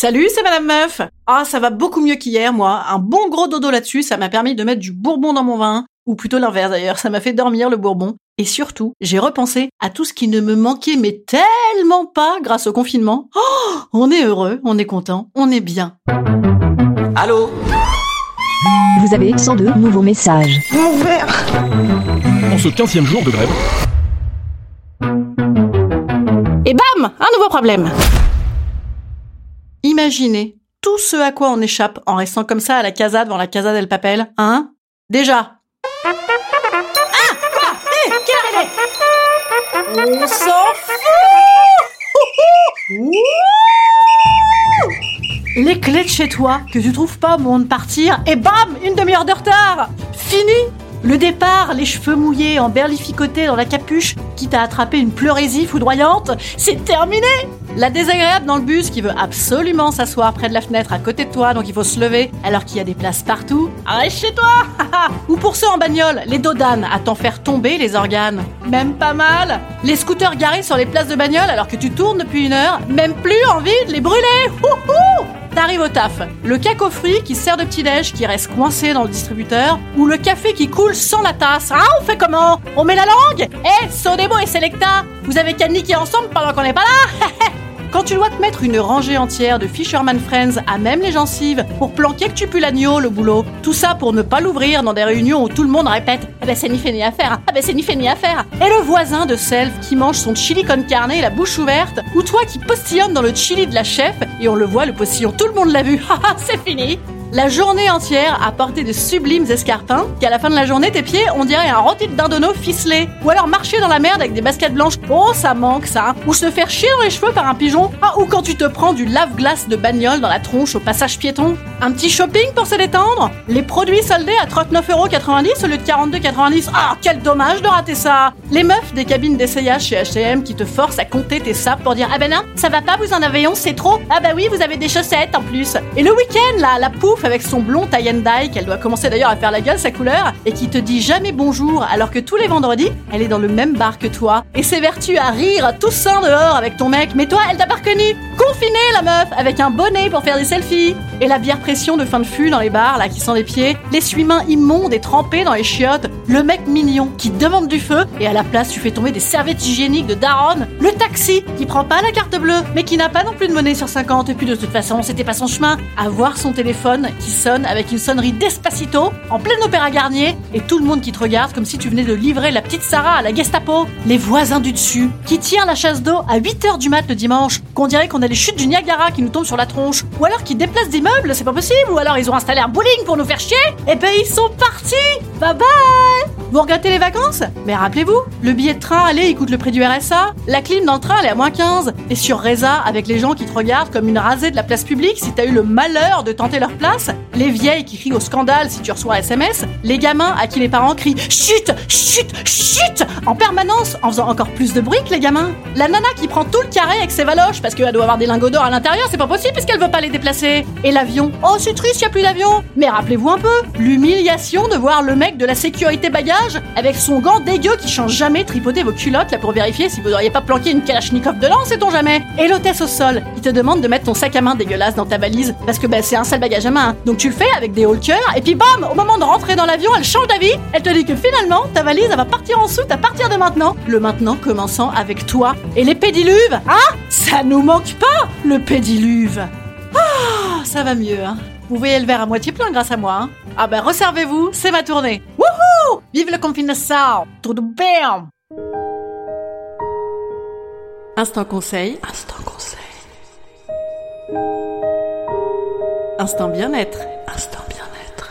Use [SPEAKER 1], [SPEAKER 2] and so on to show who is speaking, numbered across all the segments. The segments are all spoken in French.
[SPEAKER 1] Salut, c'est Madame Meuf Ah, ça va beaucoup mieux qu'hier, moi. Un bon gros dodo là-dessus, ça m'a permis de mettre du bourbon dans mon vin. Ou plutôt l'inverse d'ailleurs, ça m'a fait dormir le bourbon. Et surtout, j'ai repensé à tout ce qui ne me manquait mais tellement pas grâce au confinement. Oh, on est heureux, on est content, on est bien.
[SPEAKER 2] Allô
[SPEAKER 3] Vous avez 102 nouveaux messages.
[SPEAKER 4] En ce 15 jour de grève,
[SPEAKER 1] Et bam Un nouveau problème Imaginez tout ce à quoi on échappe en restant comme ça à la casa devant la casa del papel, hein? Déjà. Ah heure est On s'en fout! Les clés de chez toi que tu trouves pas au moment de partir et bam! Une demi-heure de retard! Fini le départ, les cheveux mouillés, en berlificotés dans la capuche, quitte à attraper une pleurésie foudroyante, c'est terminé. La désagréable dans le bus qui veut absolument s'asseoir près de la fenêtre à côté de toi, donc il faut se lever alors qu'il y a des places partout. Reste chez toi Ou pour ceux en bagnole, les dodanes à t'en faire tomber les organes. Même pas mal. Les scooters garés sur les places de bagnole alors que tu tournes depuis une heure, même plus envie de les brûler T'arrives au taf, le caco fruit qui sert de petit-déj qui reste coincé dans le distributeur, ou le café qui coule sans la tasse. Ah, on fait comment? On met la langue? Eh, Sodebo et Selecta, vous avez qu'à niquer ensemble pendant qu'on n'est pas là? tu dois te mettre une rangée entière de Fisherman Friends à même les gencives pour planquer que tu pues l'agneau, le boulot, tout ça pour ne pas l'ouvrir dans des réunions où tout le monde répète Ah ben c'est ni fait ni à faire, ah ben c'est ni fait ni à. Et le voisin de Self qui mange son chili con carne la bouche ouverte, ou toi qui postillonne dans le chili de la chef et on le voit le postillon, tout le monde l'a vu, haha c'est fini la journée entière à porter de sublimes escarpins, qu'à la fin de la journée, tes pieds, on dirait un rôti de dindonneau ficelé. Ou alors marcher dans la merde avec des baskets blanches. Oh, ça manque ça. Ou se faire chier dans les cheveux par un pigeon. Ah, ou quand tu te prends du lave-glace de bagnole dans la tronche au passage piéton. Un petit shopping pour se détendre? Les produits soldés à 39,90€ au lieu de 42,90€. Ah, quel dommage de rater ça. Les meufs des cabines d'essayage chez H&M qui te forcent à compter tes sapes pour dire Ah ben non, ça va pas, vous en avez 11, c'est trop. Ah bah oui, vous avez des chaussettes en plus. Et le week-end, là, la avec son blond tie and qu'elle doit commencer d'ailleurs à faire la gueule sa couleur, et qui te dit jamais bonjour alors que tous les vendredis, elle est dans le même bar que toi, et s'évertue à rire tout seul dehors avec ton mec, mais toi, elle t'a pas reconnu. Confinée, la meuf, avec un bonnet pour faire des selfies. Et la bière pression de fin de fût dans les bars, là, qui sent les pieds, l'essuie-main immonde et trempé dans les chiottes, le mec mignon qui demande du feu, et à la place, tu fais tomber des serviettes hygiéniques de daronne, le taxi qui prend pas la carte bleue, mais qui n'a pas non plus de monnaie sur 50, et puis de toute façon, c'était pas son chemin, à voir son téléphone qui sonne avec une sonnerie d'Espacito, en plein opéra Garnier, et tout le monde qui te regarde comme si tu venais de livrer la petite Sarah à la Gestapo, les voisins du dessus, qui tirent la chasse d'eau à 8h du mat le dimanche, qu'on dirait qu'on a les chutes du Niagara qui nous tombent sur la tronche, ou alors qui déplacent des c'est pas possible, ou alors ils ont installé un bowling pour nous faire chier, et ben ils sont partis. Bye bye Vous regrettez les vacances? Mais rappelez-vous, le billet de train aller il coûte le prix du RSA, la clim dans train elle est à moins 15, et sur Reza, avec les gens qui te regardent comme une rasée de la place publique si t'as eu le malheur de tenter leur place, les vieilles qui crient au scandale si tu reçois SMS, les gamins à qui les parents crient chut, chut, chut! en permanence en faisant encore plus de bruit que les gamins. La nana qui prend tout le carré avec ses valoches parce qu'elle doit avoir des lingots d'or à l'intérieur, c'est pas possible puisqu'elle veut pas les déplacer. Et l'avion, oh c'est triste, y a plus d'avion. Mais rappelez-vous un peu, l'humiliation de voir le mec de la sécurité avec son gant dégueu qui change jamais tripoter vos culottes là pour vérifier si vous auriez pas planqué une kalachnikov dedans, sait-on jamais. Et l'hôtesse au sol qui te demande de mettre ton sac à main dégueulasse dans ta valise parce que bah, c'est un sale bagage à main. Donc tu le fais avec des hauts et puis bam, au moment de rentrer dans l'avion, elle change d'avis. Elle te dit que finalement, ta valise, va partir en soute à partir de maintenant. Le maintenant commençant avec toi. Et les pédiluves, hein? Ça nous manque pas, le pédiluve. Ah, ça va mieux, hein. Vous voyez le verre à moitié plein grâce à moi, hein. Ah ben, resservez-vous, c'est ma tournée. Uhul! Vive a confinação! Tudo bem? Instant conseil. Instant conseil. Instant bien-être. Instant bien-être.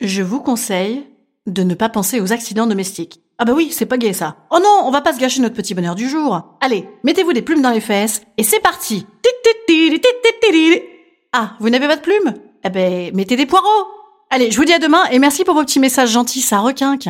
[SPEAKER 1] Je vous conseille de ne pas penser aux accidents domestiques. Ah bah oui, c'est pas gay ça. Oh non, on va pas se gâcher notre petit bonheur du jour. Allez, mettez-vous des plumes dans les fesses et c'est parti. Ah, vous n'avez pas de plumes? Eh ben, mettez des poireaux. Allez, je vous dis à demain et merci pour vos petits messages gentils, ça requinque.